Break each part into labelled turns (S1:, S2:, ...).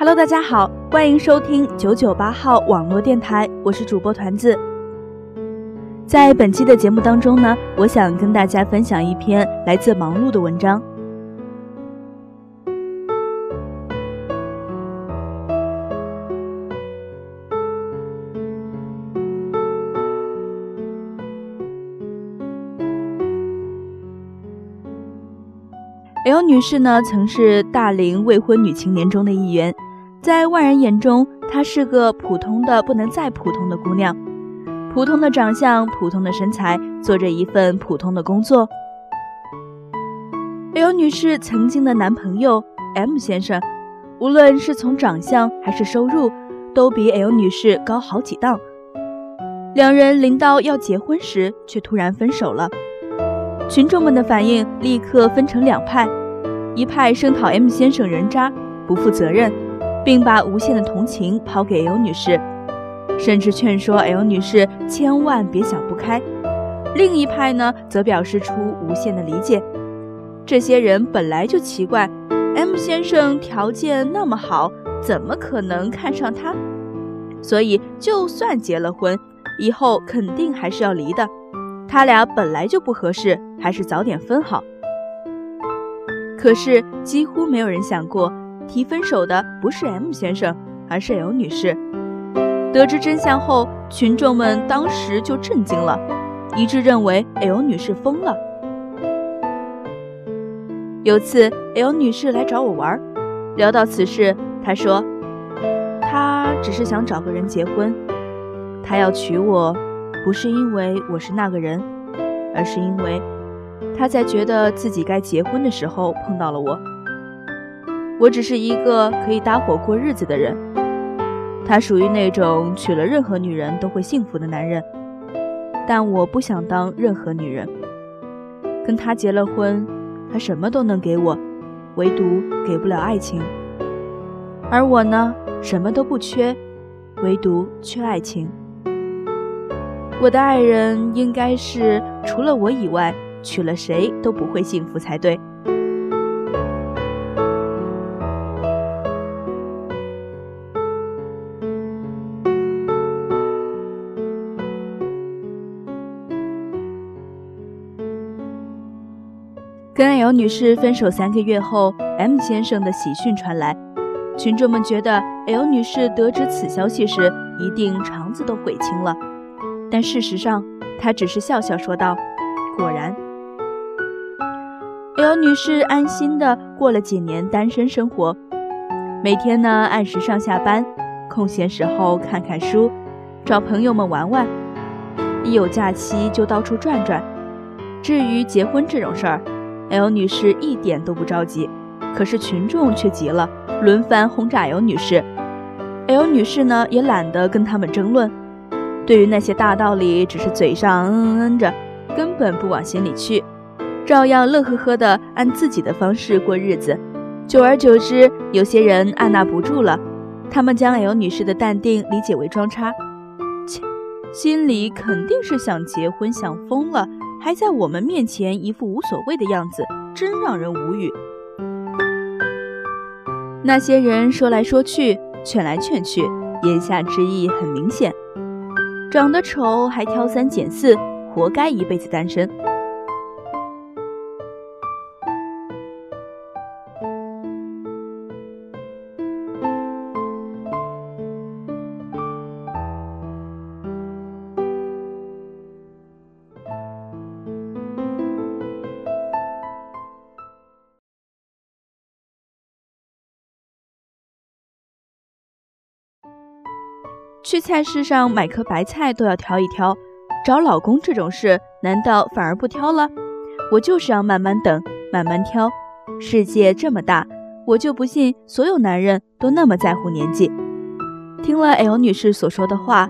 S1: Hello，大家好，欢迎收听九九八号网络电台，我是主播团子。在本期的节目当中呢，我想跟大家分享一篇来自忙碌的文章。L 女士呢，曾是大龄未婚女青年中的一员，在外人眼中，她是个普通的不能再普通的姑娘，普通的长相，普通的身材，做着一份普通的工作。L 女士曾经的男朋友 M 先生，无论是从长相还是收入，都比 L 女士高好几档。两人临到要结婚时，却突然分手了。群众们的反应立刻分成两派，一派声讨 M 先生人渣不负责任，并把无限的同情抛给 L 女士，甚至劝说 L 女士千万别想不开；另一派呢，则表示出无限的理解。这些人本来就奇怪，M 先生条件那么好，怎么可能看上她？所以就算结了婚，以后肯定还是要离的。他俩本来就不合适，还是早点分好。可是几乎没有人想过，提分手的不是 M 先生，而是 L 女士。得知真相后，群众们当时就震惊了，一致认为 L 女士疯了。有次 L 女士来找我玩，聊到此事，她说：“她只是想找个人结婚，她要娶我。”不是因为我是那个人，而是因为他在觉得自己该结婚的时候碰到了我。我只是一个可以搭伙过日子的人，他属于那种娶了任何女人都会幸福的男人，但我不想当任何女人。跟他结了婚，他什么都能给我，唯独给不了爱情。而我呢，什么都不缺，唯独缺爱情。我的爱人应该是除了我以外，娶了谁都不会幸福才对。L 女士分手三个月后，M 先生的喜讯传来，群众们觉得 L 女士得知此消息时，一定肠子都悔青了。但事实上，她只是笑笑说道：“果然。”L 女士安心的过了几年单身生活，每天呢按时上下班，空闲时候看看书，找朋友们玩玩，一有假期就到处转转。至于结婚这种事儿，L 女士一点都不着急，可是群众却急了，轮番轰炸 L 女士。L 女士呢也懒得跟他们争论。对于那些大道理，只是嘴上嗯嗯着，根本不往心里去，照样乐呵呵的按自己的方式过日子。久而久之，有些人按捺不住了，他们将 L 女士的淡定理解为装叉，切，心里肯定是想结婚想疯了，还在我们面前一副无所谓的样子，真让人无语。那些人说来说去，劝来劝去，言下之意很明显。长得丑还挑三拣四，活该一辈子单身。去菜市上买颗白菜都要挑一挑，找老公这种事难道反而不挑了？我就是要慢慢等，慢慢挑。世界这么大，我就不信所有男人都那么在乎年纪。听了 L 女士所说的话，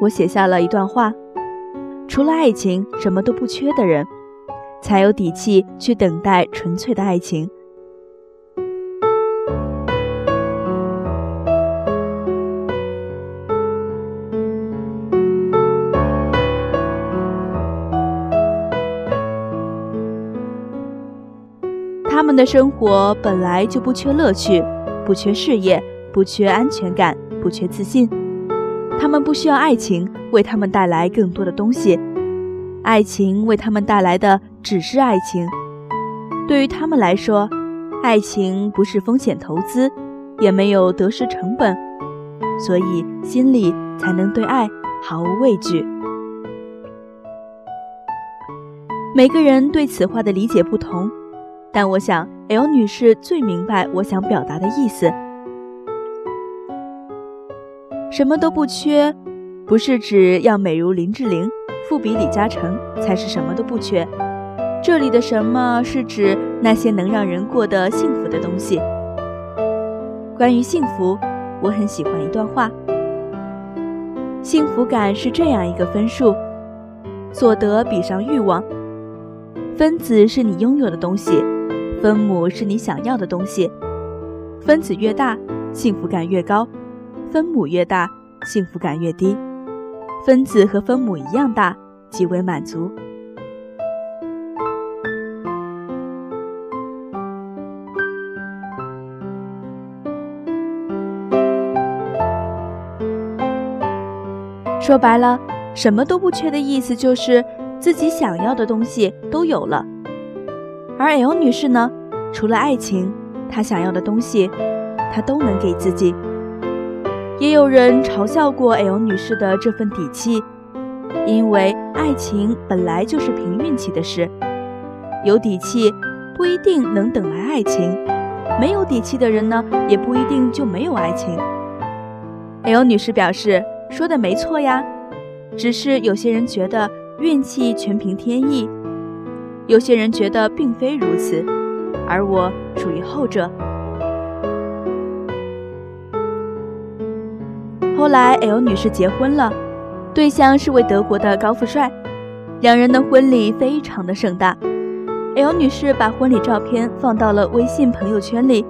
S1: 我写下了一段话：除了爱情什么都不缺的人，才有底气去等待纯粹的爱情。他们的生活本来就不缺乐趣，不缺事业，不缺安全感，不缺自信。他们不需要爱情为他们带来更多的东西，爱情为他们带来的只是爱情。对于他们来说，爱情不是风险投资，也没有得失成本，所以心里才能对爱毫无畏惧。每个人对此话的理解不同，但我想 L 女士最明白我想表达的意思。什么都不缺，不是指要美如林志玲、富比李嘉诚才是什么都不缺。这里的“什么”是指那些能让人过得幸福的东西。关于幸福，我很喜欢一段话：幸福感是这样一个分数，所得比上欲望。分子是你拥有的东西，分母是你想要的东西。分子越大，幸福感越高。分母越大，幸福感越低。分子和分母一样大，即为满足。说白了，什么都不缺的意思就是自己想要的东西都有了。而 L 女士呢，除了爱情，她想要的东西，她都能给自己。也有人嘲笑过 L 女士的这份底气，因为爱情本来就是凭运气的事，有底气不一定能等来爱情，没有底气的人呢，也不一定就没有爱情。L 女士表示说的没错呀，只是有些人觉得运气全凭天意，有些人觉得并非如此，而我属于后者。后来，L 女士结婚了，对象是位德国的高富帅，两人的婚礼非常的盛大。L 女士把婚礼照片放到了微信朋友圈里，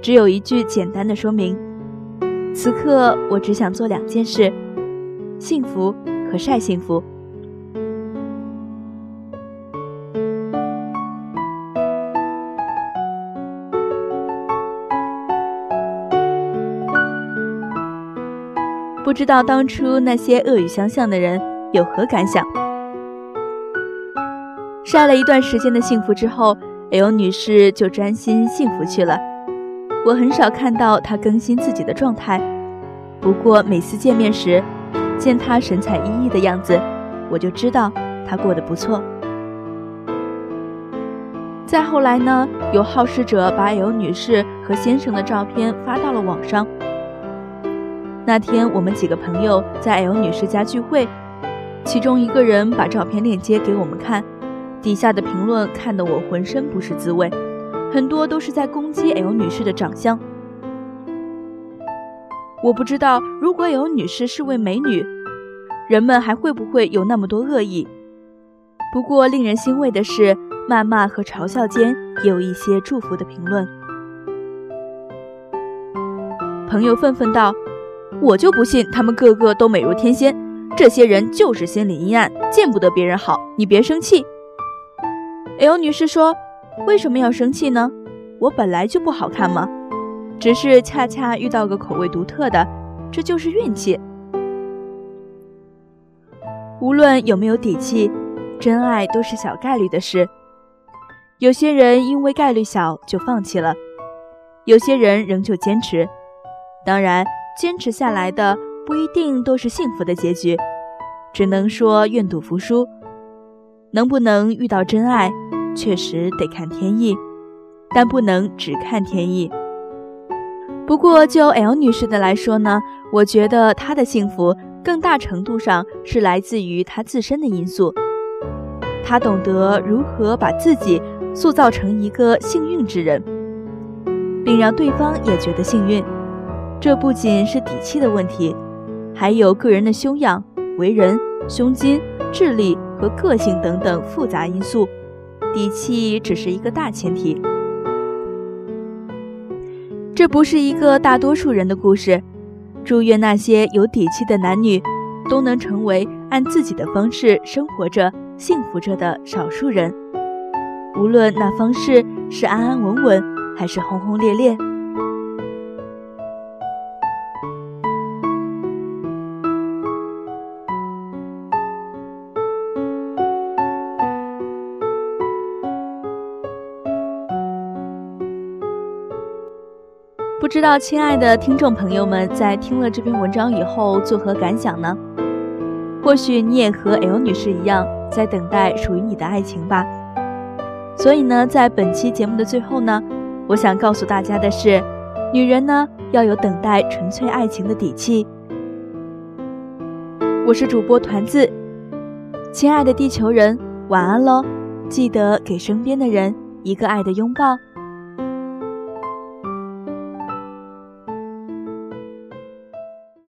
S1: 只有一句简单的说明：此刻我只想做两件事，幸福和晒幸福。不知道当初那些恶语相向的人有何感想？晒了一段时间的幸福之后，L 女士就专心幸福去了。我很少看到她更新自己的状态，不过每次见面时，见她神采奕奕的样子，我就知道她过得不错。再后来呢，有好事者把 L 女士和先生的照片发到了网上。那天我们几个朋友在 L 女士家聚会，其中一个人把照片链接给我们看，底下的评论看得我浑身不是滋味，很多都是在攻击 L 女士的长相。我不知道如果 L 女士是位美女，人们还会不会有那么多恶意？不过令人欣慰的是，谩骂和嘲笑间也有一些祝福的评论。朋友愤愤道。我就不信他们个个都美如天仙，这些人就是心理阴暗，见不得别人好。你别生气。L 女士说：“为什么要生气呢？我本来就不好看吗？只是恰恰遇到个口味独特的，这就是运气。无论有没有底气，真爱都是小概率的事。有些人因为概率小就放弃了，有些人仍旧坚持。当然。”坚持下来的不一定都是幸福的结局，只能说愿赌服输。能不能遇到真爱，确实得看天意，但不能只看天意。不过就 L 女士的来说呢，我觉得她的幸福更大程度上是来自于她自身的因素。她懂得如何把自己塑造成一个幸运之人，并让对方也觉得幸运。这不仅是底气的问题，还有个人的修养、为人、胸襟、智力和个性等等复杂因素。底气只是一个大前提。这不是一个大多数人的故事。祝愿那些有底气的男女，都能成为按自己的方式生活着、幸福着的少数人。无论那方式是安安稳稳，还是轰轰烈烈。不知道亲爱的听众朋友们在听了这篇文章以后作何感想呢？或许你也和 L 女士一样，在等待属于你的爱情吧。所以呢，在本期节目的最后呢，我想告诉大家的是，女人呢要有等待纯粹爱情的底气。我是主播团子，亲爱的地球人，晚安喽！记得给身边的人一个爱的拥抱。